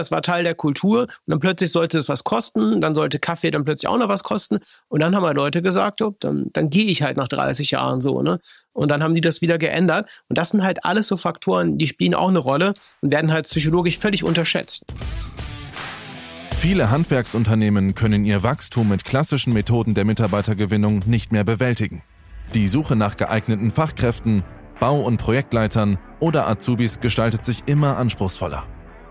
Es war Teil der Kultur und dann plötzlich sollte es was kosten, dann sollte Kaffee dann plötzlich auch noch was kosten und dann haben halt Leute gesagt, oh, dann, dann gehe ich halt nach 30 Jahren so, ne? Und dann haben die das wieder geändert und das sind halt alles so Faktoren, die spielen auch eine Rolle und werden halt psychologisch völlig unterschätzt. Viele Handwerksunternehmen können ihr Wachstum mit klassischen Methoden der Mitarbeitergewinnung nicht mehr bewältigen. Die Suche nach geeigneten Fachkräften, Bau- und Projektleitern oder Azubis gestaltet sich immer anspruchsvoller.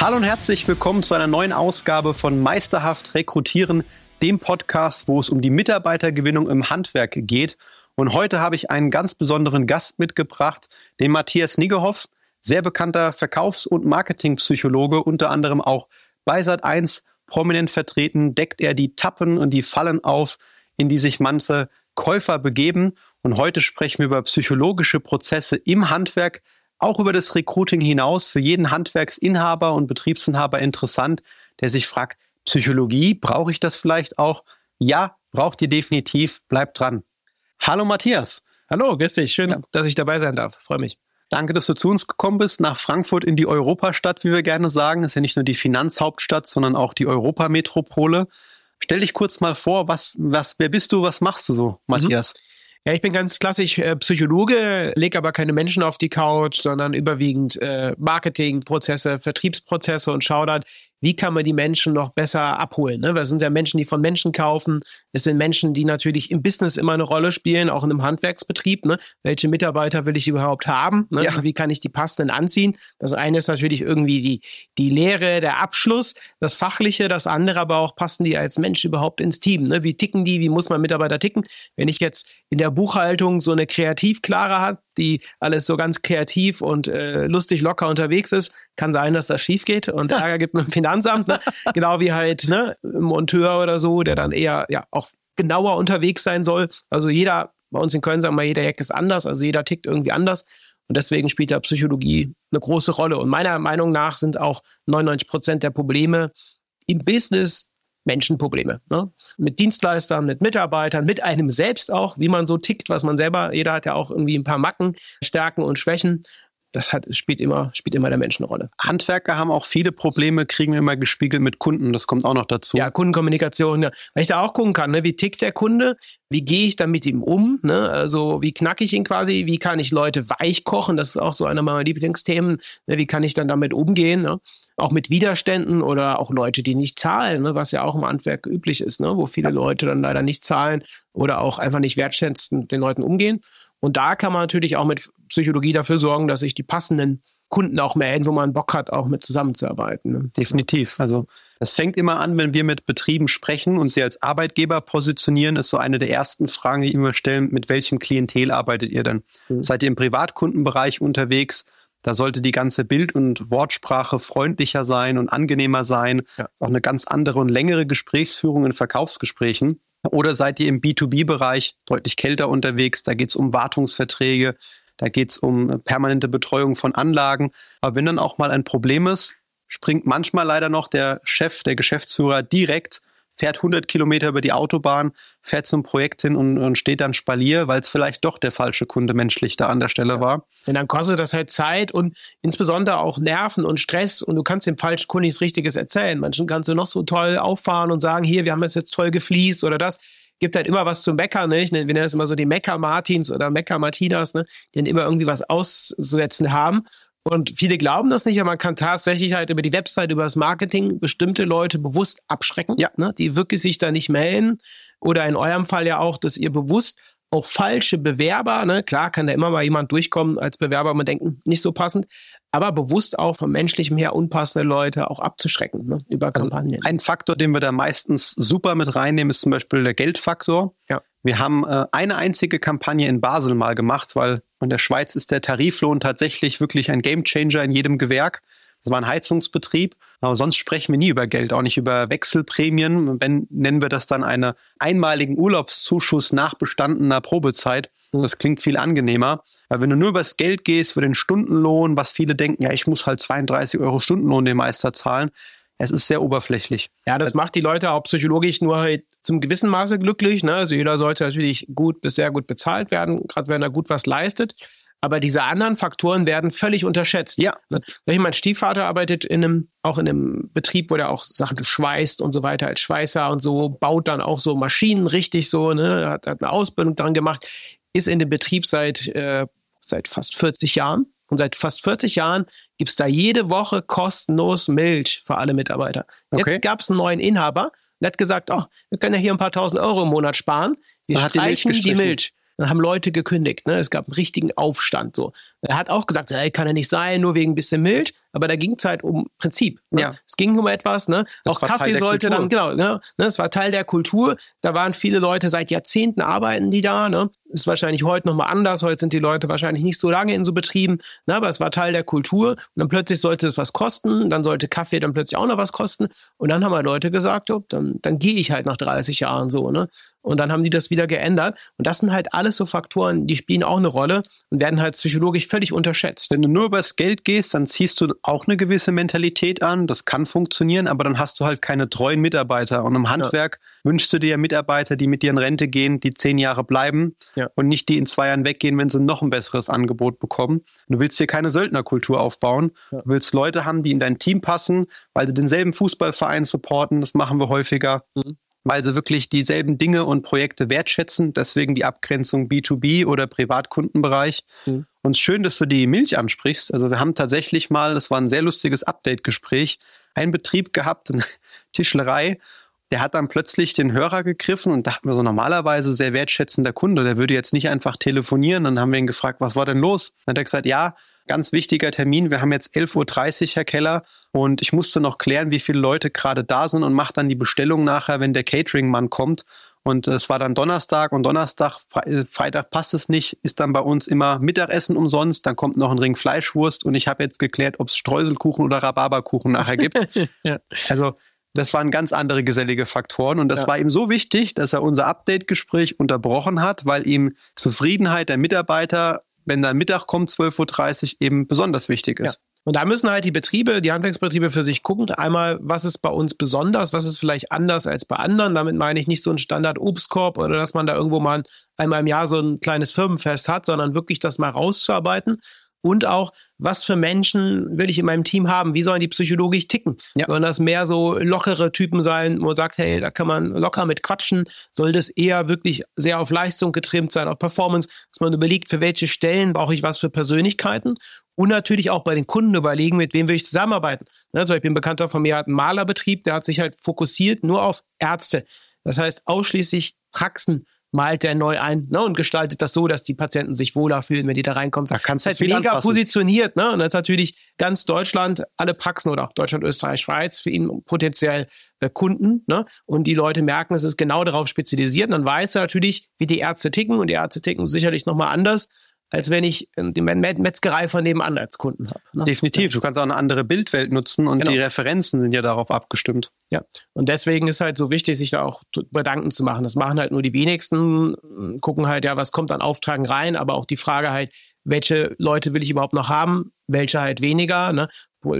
Hallo und herzlich willkommen zu einer neuen Ausgabe von Meisterhaft Rekrutieren, dem Podcast, wo es um die Mitarbeitergewinnung im Handwerk geht. Und heute habe ich einen ganz besonderen Gast mitgebracht, den Matthias Niggehoff, sehr bekannter Verkaufs- und Marketingpsychologe, unter anderem auch bei Sat1 prominent vertreten, deckt er die Tappen und die Fallen auf, in die sich manche Käufer begeben. Und heute sprechen wir über psychologische Prozesse im Handwerk, auch über das Recruiting hinaus für jeden Handwerksinhaber und Betriebsinhaber interessant, der sich fragt, Psychologie, brauche ich das vielleicht auch? Ja, braucht ihr definitiv, bleibt dran. Hallo Matthias. Hallo, grüß dich, schön, ja. dass ich dabei sein darf, freue mich. Danke, dass du zu uns gekommen bist, nach Frankfurt in die Europastadt, wie wir gerne sagen. Ist ja nicht nur die Finanzhauptstadt, sondern auch die Europametropole. Stell dich kurz mal vor, was, was, wer bist du, was machst du so, Matthias? Mhm. Ja, ich bin ganz klassisch äh, Psychologe, lege aber keine Menschen auf die Couch, sondern überwiegend äh, Marketingprozesse, Vertriebsprozesse und schaue dann, wie kann man die Menschen noch besser abholen? Ne? Weil es sind ja Menschen, die von Menschen kaufen. Es sind Menschen, die natürlich im Business immer eine Rolle spielen, auch in einem Handwerksbetrieb. Ne? Welche Mitarbeiter will ich überhaupt haben? Ne? Ja. Wie kann ich die passenden anziehen? Das eine ist natürlich irgendwie die, die Lehre, der Abschluss, das Fachliche, das andere aber auch, passen die als Mensch überhaupt ins Team? Ne? Wie ticken die? Wie muss man Mitarbeiter ticken? Wenn ich jetzt in der Buchhaltung so eine Kreativklare hat, die alles so ganz kreativ und äh, lustig locker unterwegs ist, kann sein, dass das schief geht und Ärger gibt mit dem Finanzamt. Ne? genau wie halt ne, ein Monteur oder so, der dann eher ja auch genauer unterwegs sein soll. Also jeder, bei uns in Köln sagen wir, jeder Jack ist anders, also jeder tickt irgendwie anders. Und deswegen spielt da Psychologie eine große Rolle. Und meiner Meinung nach sind auch 99 Prozent der Probleme im Business Menschenprobleme. Ne? Mit Dienstleistern, mit Mitarbeitern, mit einem selbst auch, wie man so tickt, was man selber, jeder hat ja auch irgendwie ein paar Macken, Stärken und Schwächen das hat, spielt immer, spielt immer der Mensch eine Rolle. Handwerker haben auch viele Probleme, kriegen wir immer gespiegelt mit Kunden. Das kommt auch noch dazu. Ja, Kundenkommunikation, ja. Weil ich da auch gucken kann, ne? wie tickt der Kunde? Wie gehe ich dann mit ihm um? Ne? Also, wie knacke ich ihn quasi? Wie kann ich Leute weich kochen? Das ist auch so einer meiner Lieblingsthemen. Ne? Wie kann ich dann damit umgehen? Ne? Auch mit Widerständen oder auch Leute, die nicht zahlen, ne? was ja auch im Handwerk üblich ist, ne? wo viele Leute dann leider nicht zahlen oder auch einfach nicht wertschätzend den Leuten umgehen. Und da kann man natürlich auch mit Psychologie dafür sorgen, dass sich die passenden Kunden auch melden, wo man Bock hat, auch mit zusammenzuarbeiten. Ne? Definitiv. Also es fängt immer an, wenn wir mit Betrieben sprechen und sie als Arbeitgeber positionieren, ist so eine der ersten Fragen, die immer stellen, mit welchem Klientel arbeitet ihr denn? Mhm. Seid ihr im Privatkundenbereich unterwegs? Da sollte die ganze Bild- und Wortsprache freundlicher sein und angenehmer sein. Ja. Auch eine ganz andere und längere Gesprächsführung in Verkaufsgesprächen. Oder seid ihr im B2B-Bereich deutlich kälter unterwegs? Da geht es um Wartungsverträge, da geht es um permanente Betreuung von Anlagen. Aber wenn dann auch mal ein Problem ist, springt manchmal leider noch der Chef, der Geschäftsführer direkt fährt 100 Kilometer über die Autobahn, fährt zum Projekt hin und, und steht dann Spalier, weil es vielleicht doch der falsche Kunde menschlich da an der Stelle ja. war. Und dann kostet das halt Zeit und insbesondere auch Nerven und Stress und du kannst dem falschen Kunden nichts Richtiges erzählen. Manchen kannst du noch so toll auffahren und sagen, hier, wir haben jetzt, jetzt toll gefliest oder das gibt halt immer was zu meckern, ne? Wir nennen das immer so die Mecker-Martins oder Mecker-Martinas, ne? Die dann immer irgendwie was auszusetzen haben. Und viele glauben das nicht, aber man kann tatsächlich halt über die Website, über das Marketing bestimmte Leute bewusst abschrecken, ja. ne, die wirklich sich da nicht melden. Oder in eurem Fall ja auch, dass ihr bewusst auch falsche Bewerber, ne, klar kann da immer mal jemand durchkommen als Bewerber und man denken, nicht so passend, aber bewusst auch von menschlichem her unpassende Leute auch abzuschrecken ne, über also Kampagnen. Ein Faktor, den wir da meistens super mit reinnehmen, ist zum Beispiel der Geldfaktor. Ja. Wir haben äh, eine einzige Kampagne in Basel mal gemacht, weil in der Schweiz ist der Tariflohn tatsächlich wirklich ein Gamechanger in jedem Gewerk. Das war ein Heizungsbetrieb. Aber sonst sprechen wir nie über Geld, auch nicht über Wechselprämien. Wenn, nennen wir das dann einen einmaligen Urlaubszuschuss nach bestandener Probezeit. Das klingt viel angenehmer. Weil wenn du nur über das Geld gehst, für den Stundenlohn, was viele denken, ja, ich muss halt 32 Euro Stundenlohn dem Meister zahlen, es ist sehr oberflächlich. Ja, das macht die Leute auch psychologisch nur halt zum gewissen Maße glücklich. Ne? Also jeder sollte natürlich gut bis sehr gut bezahlt werden, gerade wenn er gut was leistet. Aber diese anderen Faktoren werden völlig unterschätzt. Ja. Ne? Mein Stiefvater arbeitet in einem, auch in einem Betrieb, wo der auch Sachen schweißt und so weiter als Schweißer und so, baut dann auch so Maschinen richtig so, ne, hat, hat eine Ausbildung dran gemacht, ist in dem Betrieb seit, äh, seit fast 40 Jahren. Und seit fast 40 Jahren gibt's da jede Woche kostenlos Milch für alle Mitarbeiter. Okay. Jetzt gab's einen neuen Inhaber, der hat gesagt, oh, wir können ja hier ein paar tausend Euro im Monat sparen. Wir Dann hat die Milch streichen die. Milch. Dann haben Leute gekündigt. Ne? Es gab einen richtigen Aufstand. So. Er hat auch gesagt, ey, kann ja nicht sein, nur wegen ein bisschen Milch. Aber da ging es halt um Prinzip. Ne? Ja. Es ging um etwas. Ne? Das auch Kaffee sollte Kultur. dann, genau, ne? ne? es war Teil der Kultur. Da waren viele Leute seit Jahrzehnten arbeiten die da. Ne? Ist wahrscheinlich heute nochmal anders. Heute sind die Leute wahrscheinlich nicht so lange in so Betrieben. Ne? Aber es war Teil der Kultur. Und dann plötzlich sollte es was kosten. Dann sollte Kaffee dann plötzlich auch noch was kosten. Und dann haben halt Leute gesagt, oh, dann, dann gehe ich halt nach 30 Jahren so. Ne? Und dann haben die das wieder geändert. Und das sind halt alles so Faktoren, die spielen auch eine Rolle und werden halt psychologisch völlig unterschätzt. Wenn du nur übers Geld gehst, dann ziehst du auch eine gewisse Mentalität an. Das kann funktionieren, aber dann hast du halt keine treuen Mitarbeiter. Und im Handwerk wünschst du dir Mitarbeiter, die mit dir in Rente gehen, die zehn Jahre bleiben Ja. und nicht die in zwei Jahren weggehen, wenn sie noch ein besseres Angebot bekommen. Du willst dir keine Söldnerkultur aufbauen. Ja. Du willst Leute haben, die in dein Team passen, weil sie denselben Fußballverein supporten. Das machen wir häufiger. Mhm. Weil sie wirklich dieselben Dinge und Projekte wertschätzen. Deswegen die Abgrenzung B2B oder Privatkundenbereich. Mhm. Und schön, dass du die Milch ansprichst. Also wir haben tatsächlich mal, das war ein sehr lustiges Update-Gespräch, einen Betrieb gehabt, eine Tischlerei, der hat dann plötzlich den Hörer gegriffen und dachten wir so, normalerweise sehr wertschätzender Kunde, der würde jetzt nicht einfach telefonieren. Dann haben wir ihn gefragt, was war denn los? Dann hat er gesagt, ja, ganz wichtiger Termin, wir haben jetzt 11.30 Uhr, Herr Keller, und ich musste noch klären, wie viele Leute gerade da sind und mache dann die Bestellung nachher, wenn der Catering-Mann kommt. Und es war dann Donnerstag und Donnerstag, Fre äh, Freitag passt es nicht, ist dann bei uns immer Mittagessen umsonst, dann kommt noch ein Ring Fleischwurst und ich habe jetzt geklärt, ob es Streuselkuchen oder Rhabarberkuchen nachher gibt. Ja. Also das waren ganz andere gesellige Faktoren und das Ja. war ihm so wichtig, dass er unser Update-Gespräch unterbrochen hat, weil ihm Zufriedenheit der Mitarbeiter, wenn dann Mittag kommt, 12.30 Uhr, eben besonders wichtig ist. Und da müssen halt die Betriebe, die Handwerksbetriebe für sich gucken. Einmal, was ist bei uns besonders, was ist vielleicht anders als bei anderen. Damit meine ich nicht so ein Standard-Obstkorb oder dass man da irgendwo mal einmal im Jahr so ein kleines Firmenfest hat, sondern wirklich das mal rauszuarbeiten. Und auch, was für Menschen will ich in meinem Team haben? Wie sollen die psychologisch ticken? Ja. Sollen das mehr so lockere Typen sein, wo man sagt, hey, da kann man locker mit quatschen? Soll das eher wirklich sehr auf Leistung getrimmt sein, auf Performance, dass man überlegt, für welche Stellen brauche ich was für Persönlichkeiten? Und natürlich auch bei den Kunden überlegen, mit wem will ich zusammenarbeiten. Ne, zum Beispiel ein Bekannter von mir hat einen Malerbetrieb, der hat sich halt fokussiert nur auf Ärzte. Das heißt, ausschließlich Praxen malt er neu ein ne, und gestaltet das so, dass die Patienten sich wohler fühlen, wenn die da reinkommen. Da kannst das ist halt mega anpassen. positioniert. Ne? Und das ist natürlich ganz Deutschland, alle Praxen oder auch Deutschland, Österreich, Schweiz für ihn potenziell äh, Kunden. Ne? Und die Leute merken, es ist genau darauf spezialisiert. Und dann weiß er natürlich, wie die Ärzte ticken. Und die Ärzte ticken sicherlich nochmal anders, als wenn ich äh, die Met- Metzgerei von nebenan als Kunden habe. Ne? Definitiv. Du kannst auch eine andere Bildwelt nutzen und Genau. die Referenzen sind ja darauf abgestimmt. Ja, und deswegen ist halt so wichtig, sich da auch Gedanken zu machen. Das machen halt nur die wenigsten, äh, gucken halt, ja, was kommt an Auftragen rein, aber auch die Frage halt, welche Leute will ich überhaupt noch haben, welche halt weniger. Ne?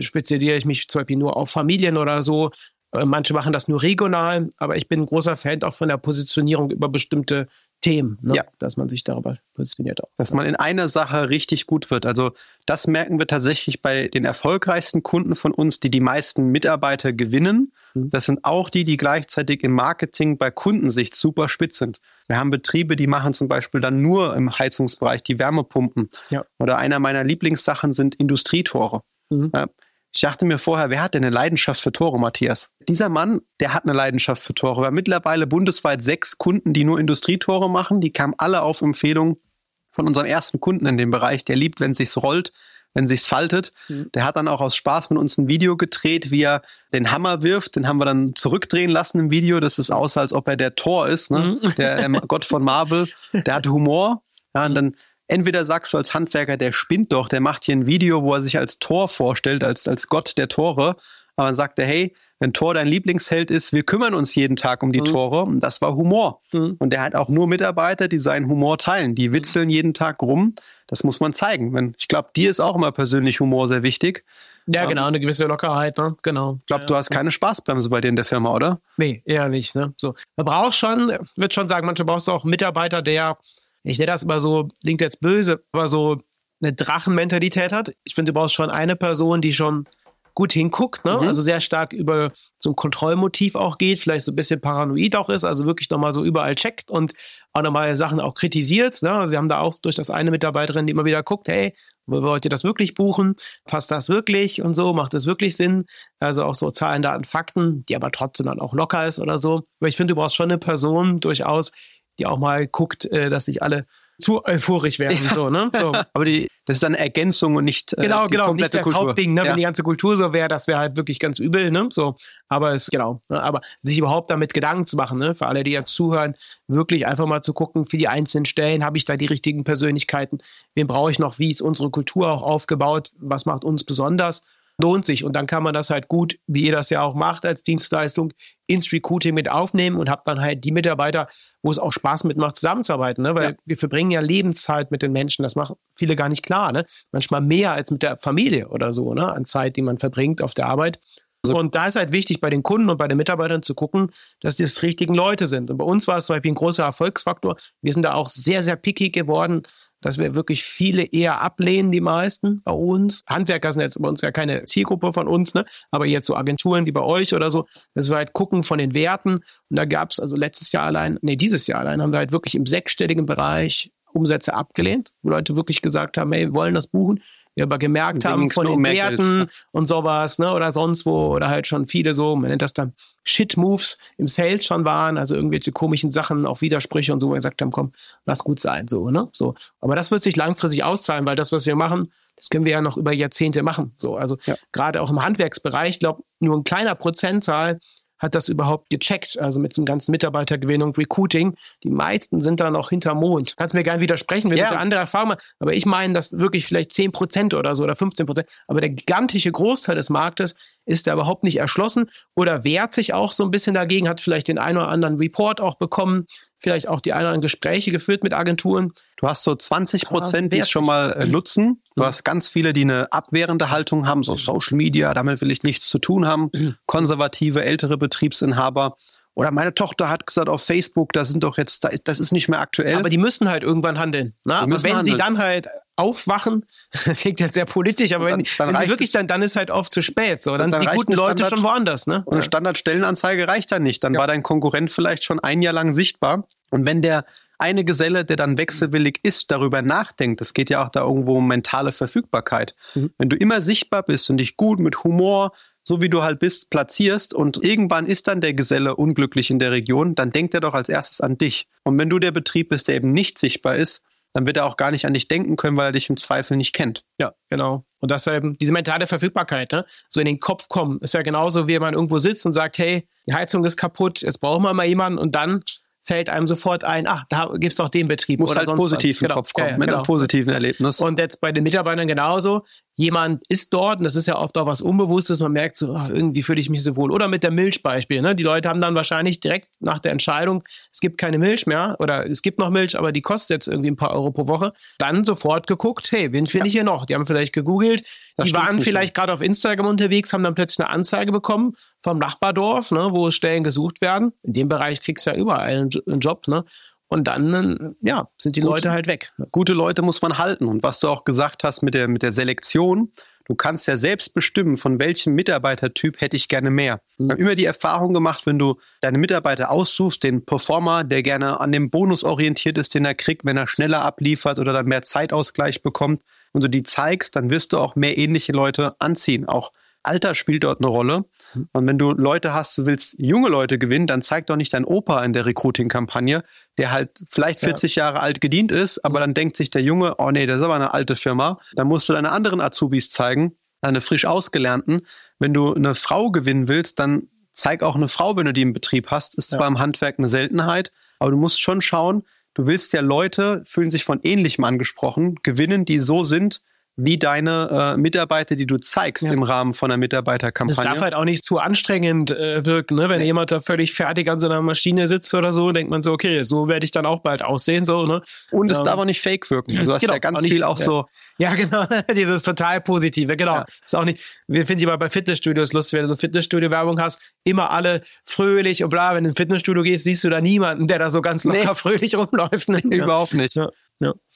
Spezialisiere ich mich zum Beispiel nur auf Familien oder so. Äh, Manche machen das nur regional, aber ich bin ein großer Fan auch von der Positionierung über bestimmte Themen, ne? Ja. dass man sich darüber positioniert auch. Dass man in einer Sache richtig gut wird. Also das merken wir tatsächlich bei den erfolgreichsten Kunden von uns, die die meisten Mitarbeiter gewinnen. Mhm. Das sind auch die, die gleichzeitig im Marketing bei Kundensicht super spitz sind. Wir haben Betriebe, die machen zum Beispiel dann nur im Heizungsbereich die Wärmepumpen. Ja. Oder einer meiner Lieblingssachen sind Industrietore. Mhm. Ich dachte mir vorher, wer hat denn eine Leidenschaft für Tore, Matthias? Dieser Mann, der hat eine Leidenschaft für Tore. Wir haben mittlerweile bundesweit sechs Kunden, die nur Industrietore machen. Die kamen alle auf Empfehlung von unserem ersten Kunden in dem Bereich. Der liebt, wenn es sich rollt, wenn sich's faltet. Mhm. Der hat dann auch aus Spaß mit uns ein Video gedreht, wie er den Hammer wirft. Den haben wir dann zurückdrehen lassen im Video. Das ist aus, als ob er der Tor ist, ne? Mhm. der ähm, Gott von Marvel. Der hat Humor. Ja, und dann entweder sagst du als Handwerker, der spinnt doch, der macht hier ein Video, wo er sich als Tor vorstellt, als, als Gott der Tore. Aber dann sagt er, hey, wenn Tor dein Lieblingsheld ist, wir kümmern uns jeden Tag um die mhm. Tore. Und das war Humor. Mhm. Und der hat auch nur Mitarbeiter, die seinen Humor teilen. Die witzeln jeden Tag rum. Das muss man zeigen. Ich glaube, dir ist auch immer persönlich Humor sehr wichtig. Ja, genau, eine gewisse Lockerheit, ne? Genau. Ich glaube, ja, du hast keine Spaßbremse bei dir in der Firma, oder? Nee, eher nicht, ne? So. Man braucht schon, wird schon sagen, manchmal brauchst du auch einen Mitarbeiter, der, ich nenne das immer so, klingt jetzt böse, aber so eine Drachenmentalität hat. Ich finde, du brauchst schon eine Person, die schon gut hinguckt, ne? Mhm. also sehr stark über so ein Kontrollmotiv auch geht, vielleicht so ein bisschen paranoid auch ist, also wirklich nochmal so überall checkt und auch nochmal Sachen auch kritisiert. Ne? Also wir haben da auch durch das eine Mitarbeiterin, die immer wieder guckt, hey, wollt ihr das wirklich buchen? Passt das wirklich und so? Macht das wirklich Sinn? Also auch so Zahlen, Daten, Fakten, die aber trotzdem dann auch locker ist oder so. Aber ich finde, du brauchst schon eine Person durchaus, die auch mal guckt, äh, dass nicht alle zu euphorisch werden. Ja. So, ne? so. Aber die, das ist eine Ergänzung und nicht äh, genau, die genau, komplette nicht das Kultur. Hauptding. Ne? Ja. Wenn die ganze Kultur so wäre, das wäre halt wirklich ganz übel. Ne? So, aber es genau. Ne? Aber sich überhaupt damit Gedanken zu machen, ne? für alle, die jetzt zuhören, wirklich einfach mal zu gucken, für die einzelnen Stellen habe ich da die richtigen Persönlichkeiten. Wen brauche ich noch? Wie ist unsere Kultur auch aufgebaut? Was macht uns besonders? Lohnt sich. Und dann kann man das halt gut, wie ihr das ja auch macht als Dienstleistung, ins Recruiting mit aufnehmen und habt dann halt die Mitarbeiter, wo es auch Spaß mitmacht, zusammenzuarbeiten. Ne? Weil ja. wir verbringen ja Lebenszeit mit den Menschen. Das machen viele gar nicht klar. Ne? Manchmal mehr als mit der Familie oder so, ne? an Zeit, die man verbringt auf der Arbeit. Also, und da ist halt wichtig, bei den Kunden und bei den Mitarbeitern zu gucken, dass die das richtigen Leute sind. Und bei uns war es zum Beispiel ein großer Erfolgsfaktor. Wir sind da auch sehr, sehr picky geworden, dass wir wirklich viele eher ablehnen, die meisten bei uns. Handwerker sind jetzt bei uns ja keine Zielgruppe von uns, ne? aber jetzt so Agenturen wie bei euch oder so, dass wir halt gucken von den Werten. Und da gab es also letztes Jahr allein, nee, dieses Jahr allein haben wir halt wirklich im sechsstelligen Bereich Umsätze abgelehnt, wo Leute wirklich gesagt haben, hey, wir wollen das buchen wir aber gemerkt haben von den Werten und sowas, ne, oder sonst wo, oder halt schon viele so, man nennt das dann Shit-Moves im Sales schon waren, also irgendwelche komischen Sachen, auch Widersprüche und so, wo wir gesagt haben, komm, lass gut sein, so, ne, so. Aber das wird sich langfristig auszahlen, weil das, was wir machen, das können wir ja noch über Jahrzehnte machen, so. Also, ja. gerade auch im Handwerksbereich, ich glaube, nur ein kleiner Prozentzahl hat das überhaupt gecheckt? Also mit so einem ganzen Mitarbeitergewinnung, Recruiting. Die meisten sind da noch hinter Mond. Kannst mir gerne widersprechen, wenn ja. du eine andere Erfahrung machst. Aber ich meine, dass wirklich vielleicht 10 Prozent oder so oder 15 Prozent. Aber der gigantische Großteil des Marktes ist da überhaupt nicht erschlossen oder wehrt sich auch so ein bisschen dagegen, hat vielleicht den einen oder anderen Report auch bekommen, vielleicht auch die anderen Gespräche geführt mit Agenturen. Du hast so 20 Prozent, die es schon mal äh, nutzen. Du hast ganz viele, die eine abwehrende Haltung haben, so Social Media, damit will ich nichts zu tun haben. Mhm. Konservative, ältere Betriebsinhaber. Oder meine Tochter hat gesagt auf Facebook, da sind doch jetzt, das ist nicht mehr aktuell. Aber die müssen halt irgendwann handeln. Ne? Aber wenn handeln. sie dann halt aufwachen, klingt jetzt sehr politisch, aber dann, wenn, dann wenn sie wirklich dann, dann ist halt oft zu spät. So, dann, dann sind die guten Leute schon woanders. Ne? Und eine Standardstellenanzeige reicht dann nicht. Dann ja. war dein Konkurrent vielleicht schon ein Jahr lang sichtbar. Und wenn der eine Geselle, der dann wechselwillig ist, darüber nachdenkt, es geht ja auch da irgendwo um mentale Verfügbarkeit. Mhm. Wenn du immer sichtbar bist und dich gut mit Humor, so wie du halt bist, platzierst und irgendwann ist dann der Geselle unglücklich in der Region, dann denkt er doch als erstes an dich. Und wenn du der Betrieb bist, der eben nicht sichtbar ist, dann wird er auch gar nicht an dich denken können, weil er dich im Zweifel nicht kennt. Ja, genau. Und das eben diese mentale Verfügbarkeit, ne? So in den Kopf kommen, ist ja genauso, wie man irgendwo sitzt und sagt, hey, die Heizung ist kaputt, jetzt brauchen wir mal jemanden und dann fällt einem sofort ein, ach, da gibt's doch den Betrieb. Muss oder halt sonst positiv was. im genau. Kopf kommen, ja, ja, mit genau. einem positiven Erlebnis. Und jetzt bei den Mitarbeitern genauso jemand ist dort, und das ist ja oft auch was Unbewusstes, man merkt so, ach, irgendwie fühle ich mich so wohl. Oder mit der Milchbeispiel. Ne? Die Leute haben dann wahrscheinlich direkt nach der Entscheidung, es gibt keine Milch mehr oder es gibt noch Milch, aber die kostet jetzt irgendwie ein paar Euro pro Woche, dann sofort geguckt, hey, wen finde ich hier noch? Die haben vielleicht gegoogelt, das die waren vielleicht gerade auf Instagram unterwegs, haben dann plötzlich eine Anzeige bekommen vom Nachbardorf, ne, wo Stellen gesucht werden. In dem Bereich kriegst du ja überall einen Job, ne? Und dann, ja, sind die Gute, Leute halt weg. Gute Leute muss man halten. Und was du auch gesagt hast mit der, mit der Selektion, du kannst ja selbst bestimmen, von welchem Mitarbeitertyp hätte ich gerne mehr. Mhm. Wir haben immer die Erfahrung gemacht, wenn du deine Mitarbeiter aussuchst, den Performer, der gerne an dem Bonus orientiert ist, den er kriegt, wenn er schneller abliefert oder dann mehr Zeitausgleich bekommt, und du die zeigst, dann wirst du auch mehr ähnliche Leute anziehen. Auch Alter spielt dort eine Rolle. Mhm. Und wenn du Leute hast, du willst junge Leute gewinnen, dann zeig doch nicht dein Opa in der Recruiting-Kampagne, der halt vielleicht 40 ja. Jahre alt gedient ist, aber mhm. dann denkt sich der Junge, oh nee, das ist aber eine alte Firma. Dann musst du deine anderen Azubis zeigen, deine frisch ausgelernten. Wenn du eine Frau gewinnen willst, dann zeig auch eine Frau, wenn du die im Betrieb hast. Ist ja. zwar im Handwerk eine Seltenheit, aber du musst schon schauen, du willst ja Leute, fühlen sich von Ähnlichem angesprochen, gewinnen, die so sind, wie deine äh, Mitarbeiter, die du zeigst ja. im Rahmen von einer Mitarbeiterkampagne. Es darf halt auch nicht zu anstrengend äh, wirken, ne? Wenn nee. jemand da völlig fertig an seiner Maschine sitzt oder so, denkt man so, okay, so werde ich dann auch bald aussehen, so, ne? Und es ähm, darf auch nicht fake wirken. Also hast genau, ja ganz auch nicht, viel auch ja. so. Ja, genau, dieses total positive, genau. Ja. Ist auch nicht, wir finden immer bei Fitnessstudios lustig, wenn du so Fitnessstudio-Werbung hast, immer alle fröhlich und bla, wenn du ins Fitnessstudio gehst, siehst du da niemanden, der da so ganz locker nee. fröhlich rumläuft. Ne? Überhaupt nicht. Ja.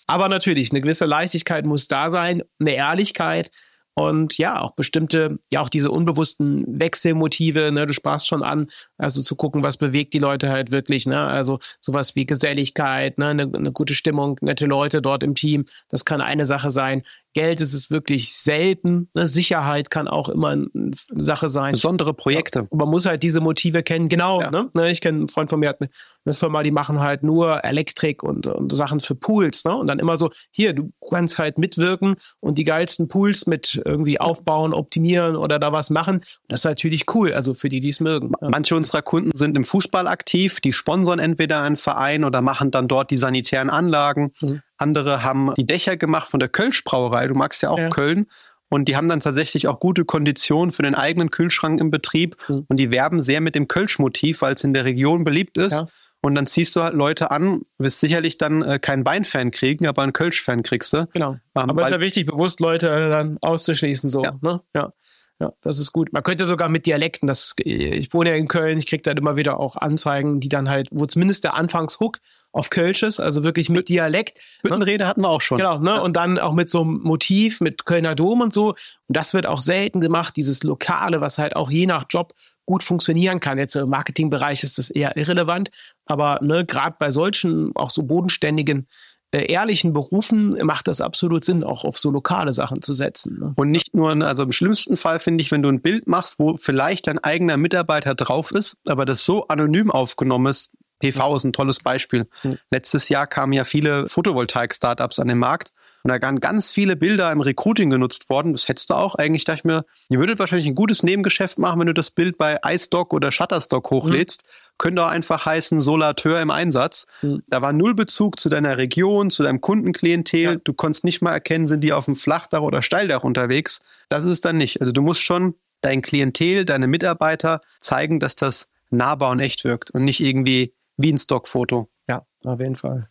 Aber natürlich, eine gewisse Leichtigkeit muss da sein, eine Ehrlichkeit und ja, auch bestimmte, ja, auch diese unbewussten Wechselmotive, ne, du sprachst schon an, also zu gucken, was bewegt die Leute halt wirklich, ne, also sowas wie Geselligkeit, ne, eine, eine gute Stimmung, nette Leute dort im Team, das kann eine Sache sein. Geld ist es wirklich selten. Ne? Sicherheit kann auch immer eine Sache sein. Besondere Projekte. Ja, man muss halt diese Motive kennen. Genau. Ja. Ne? ne ich kenne einen Freund von mir, hat eine, eine, Firma, die machen halt nur Elektrik und, und Sachen für Pools. Ne? Und dann immer so, hier, du kannst halt mitwirken und die geilsten Pools mit irgendwie aufbauen, optimieren oder da was machen. Das ist natürlich cool, also für die, die es mögen. Ja. Manche unserer Kunden sind im Fußball aktiv, die sponsern entweder einen Verein oder machen dann dort die sanitären Anlagen. Mhm. Andere haben die Dächer gemacht von der Kölsch-Brauerei. Du magst ja auch ja. Köln. Und die haben dann tatsächlich auch gute Konditionen für den eigenen Kühlschrank im Betrieb. Mhm. Und die werben sehr mit dem Kölsch-Motiv, weil es in der Region beliebt ist. Ja. Und dann ziehst du halt Leute an, wirst sicherlich dann äh, keinen Weinfan kriegen, aber einen Kölsch-Fan kriegst du. Genau. Ähm, aber es ist ja wichtig, bewusst Leute äh, dann auszuschließen, so. Ja. Ne? ja. Ja, das ist gut. Man könnte sogar mit Dialekten, das, ich wohne ja in Köln, ich kriege dann immer wieder auch Anzeigen, die dann halt, wo zumindest der Anfangshook auf Kölsch ist, also wirklich mit Dialekt. Büttenrede ne? hatten wir auch schon. Genau, ne? Ja. Und dann auch mit so einem Motiv, mit Kölner Dom und so. Und das wird auch selten gemacht, dieses Lokale, was halt auch je nach Job gut funktionieren kann. Jetzt im Marketingbereich ist das eher irrelevant, aber ne, gerade bei solchen auch so bodenständigen äh, ehrlichen Berufen macht das absolut Sinn, auch auf so lokale Sachen zu setzen. Ne? Und nicht nur, also im schlimmsten Fall finde ich, wenn du ein Bild machst, wo vielleicht dein eigener Mitarbeiter drauf ist, aber das so anonym aufgenommen ist, PV ist ein tolles Beispiel. Mhm. Letztes Jahr kamen ja viele Photovoltaik-Startups an den Markt und da waren ganz viele Bilder im Recruiting genutzt worden. Das hättest du auch eigentlich, dachte ich mir, ihr würdet wahrscheinlich ein gutes Nebengeschäft machen, wenn du das Bild bei iStock oder Shutterstock hochlädst. Mhm. Könnte auch einfach heißen Solateur im Einsatz. Mhm. Da war null Bezug zu deiner Region, zu deinem Kundenklientel. Ja. Du konntest nicht mal erkennen, sind die auf dem Flachdach oder Steildach unterwegs. Das ist es dann nicht. Also du musst schon dein Klientel, deine Mitarbeiter zeigen, dass das nahbar und echt wirkt und nicht irgendwie wie ein Stockfoto. Ja, auf jeden Fall.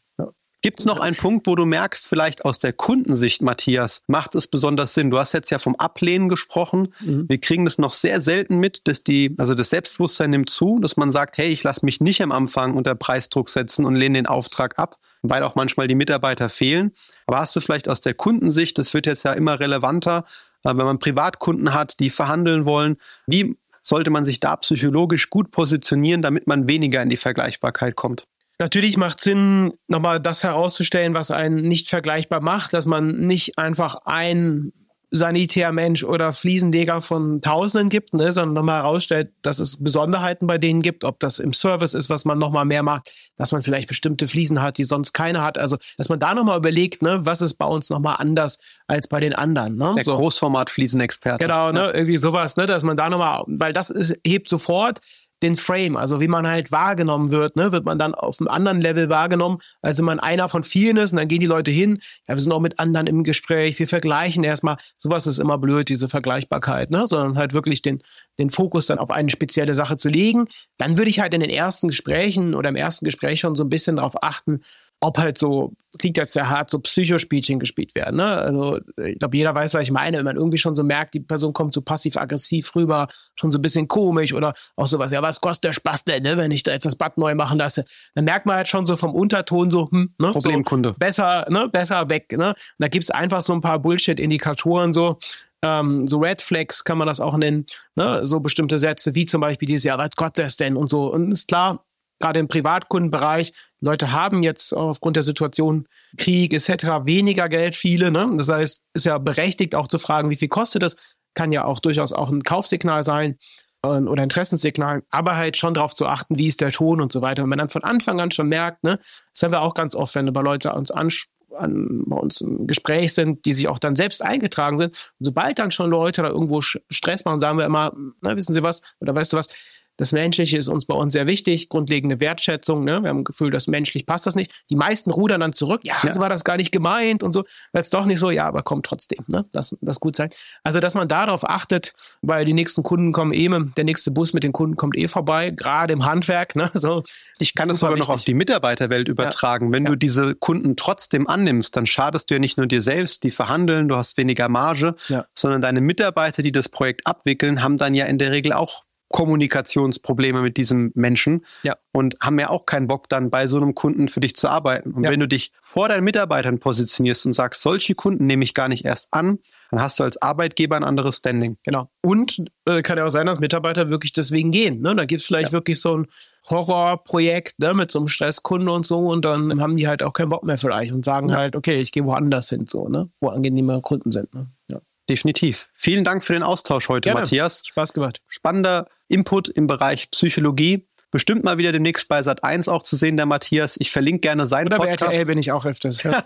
Gibt es noch einen Punkt, wo du merkst, vielleicht aus der Kundensicht, Matthias, macht es besonders Sinn? Du hast jetzt ja vom Ablehnen gesprochen. Mhm. Wir kriegen das noch sehr selten mit, dass die, also das Selbstbewusstsein nimmt zu, dass man sagt, hey, ich lasse mich nicht am Anfang unter Preisdruck setzen und lehne den Auftrag ab, weil auch manchmal die Mitarbeiter fehlen. Aber hast du vielleicht aus der Kundensicht, das wird jetzt ja immer relevanter, äh, wenn man Privatkunden hat, die verhandeln wollen, wie sollte man sich da psychologisch gut positionieren, damit man weniger in die Vergleichbarkeit kommt? Natürlich macht Sinn, nochmal das herauszustellen, was einen nicht vergleichbar macht, dass man nicht einfach ein Sanitärmensch oder Fliesenleger von Tausenden gibt, ne, sondern nochmal herausstellt, dass es Besonderheiten bei denen gibt, ob das im Service ist, was man nochmal mehr macht, dass man vielleicht bestimmte Fliesen hat, die sonst keine hat. Also, dass man da nochmal überlegt, ne, was ist bei uns nochmal anders als bei den anderen. Ne? Der so. Großformat-Fliesenexperte. Genau, ne, ja. irgendwie sowas, ne, dass man da nochmal, weil das ist, hebt sofort den Frame, also wie man halt wahrgenommen wird, ne, wird man dann auf einem anderen Level wahrgenommen, als wenn man einer von vielen ist und dann gehen die Leute hin, ja, wir sind auch mit anderen im Gespräch, wir vergleichen erstmal, sowas ist immer blöd, diese Vergleichbarkeit, ne, sondern halt wirklich den, den Fokus dann auf eine spezielle Sache zu legen. Dann würde ich halt in den ersten Gesprächen oder im ersten Gespräch schon so ein bisschen darauf achten, ob halt so, klingt jetzt sehr hart, so Psychospielchen gespielt werden. Ne? Also ich glaube, jeder weiß, was ich meine, wenn man irgendwie schon so merkt, die Person kommt so passiv-aggressiv rüber, schon so ein bisschen komisch oder auch sowas, ja, was kostet der Spaß denn, ne, wenn ich da jetzt das Bad neu machen lasse? Dann merkt man halt schon so vom Unterton so, hm, ne? Problemkunde. So, besser, ne, besser weg. Ne? Und da gibt's einfach so ein paar Bullshit-Indikatoren so, ähm, so Red Flags kann man das auch nennen, ne? so bestimmte Sätze wie zum Beispiel dieses, ja, was kostet das denn und so. Und ist klar, gerade im Privatkundenbereich, Leute haben jetzt aufgrund der Situation Krieg etc. weniger Geld, viele. Ne? Das heißt, ist ja berechtigt auch zu fragen, wie viel kostet das? Kann ja auch durchaus auch ein Kaufsignal sein äh, oder Interessenssignal, aber halt schon darauf zu achten, wie ist der Ton und so weiter. Und wenn man dann von Anfang an schon merkt, ne, das haben wir auch ganz oft, wenn bei Leute uns ansprechen, an, bei uns im Gespräch sind, die sich auch dann selbst eingetragen sind. Und sobald dann schon Leute da irgendwo Stress machen, sagen wir immer, na, wissen Sie was, oder weißt du was, Das Menschliche ist uns bei uns sehr wichtig, grundlegende Wertschätzung. Ne? Wir haben ein Gefühl, dass menschlich passt das nicht. Die meisten rudern dann zurück. Ja, ja. so war das gar nicht gemeint und so. Weil es doch nicht so, ja, aber kommt trotzdem. Ne? Das, das gut sein. Also, dass man darauf achtet, weil die nächsten Kunden kommen eh, der nächste Bus mit den Kunden kommt eh vorbei, gerade im Handwerk. Ne? So, ich kann das sogar noch auf die Mitarbeiterwelt übertragen. Ja. Wenn ja. du diese Kunden trotzdem annimmst, dann schadest du ja nicht nur dir selbst, die verhandeln, du hast weniger Marge, sondern deine Mitarbeiter, die das Projekt abwickeln, haben dann ja in der Regel auch Kommunikationsprobleme mit diesem Menschen ja. und haben ja auch keinen Bock, dann bei so einem Kunden für dich zu arbeiten. Und ja. wenn du dich vor deinen Mitarbeitern positionierst und sagst, solche Kunden nehme ich gar nicht erst an, dann hast du als Arbeitgeber ein anderes Standing. Genau. Und äh, kann ja auch sein, dass Mitarbeiter wirklich deswegen gehen. Ne? Da gibt es vielleicht ja. wirklich so ein Horrorprojekt ne, mit so einem Stresskunde und so und dann haben die halt auch keinen Bock mehr vielleicht und sagen halt, okay, ich gehe woanders hin, so, ne? wo angenehme Kunden sind. Ne? Ja. Definitiv. Vielen Dank für den Austausch heute, Gerne. Matthias. Spaß gemacht. Spannender Input im Bereich Psychologie. Bestimmt mal wieder demnächst bei Sat 1 auch zu sehen, der Matthias. Ich verlinke gerne seinen Oder Podcast. Oder bei RTL bin ich auch öfters. Ja.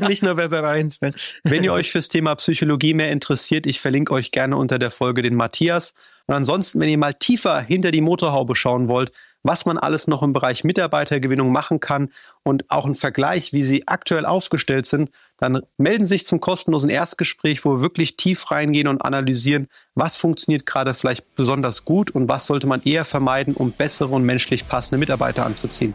Nicht nur bei Sat 1. Wenn ihr euch fürs Thema Psychologie mehr interessiert, ich verlinke euch gerne unter der Folge den Matthias. Und ansonsten, wenn ihr mal tiefer hinter die Motorhaube schauen wollt, was man alles noch im Bereich Mitarbeitergewinnung machen kann und auch ein Vergleich, wie sie aktuell aufgestellt sind, dann melden Sie sich zum kostenlosen Erstgespräch, wo wir wirklich tief reingehen und analysieren, was funktioniert gerade vielleicht besonders gut und was sollte man eher vermeiden, um bessere und menschlich passende Mitarbeiter anzuziehen.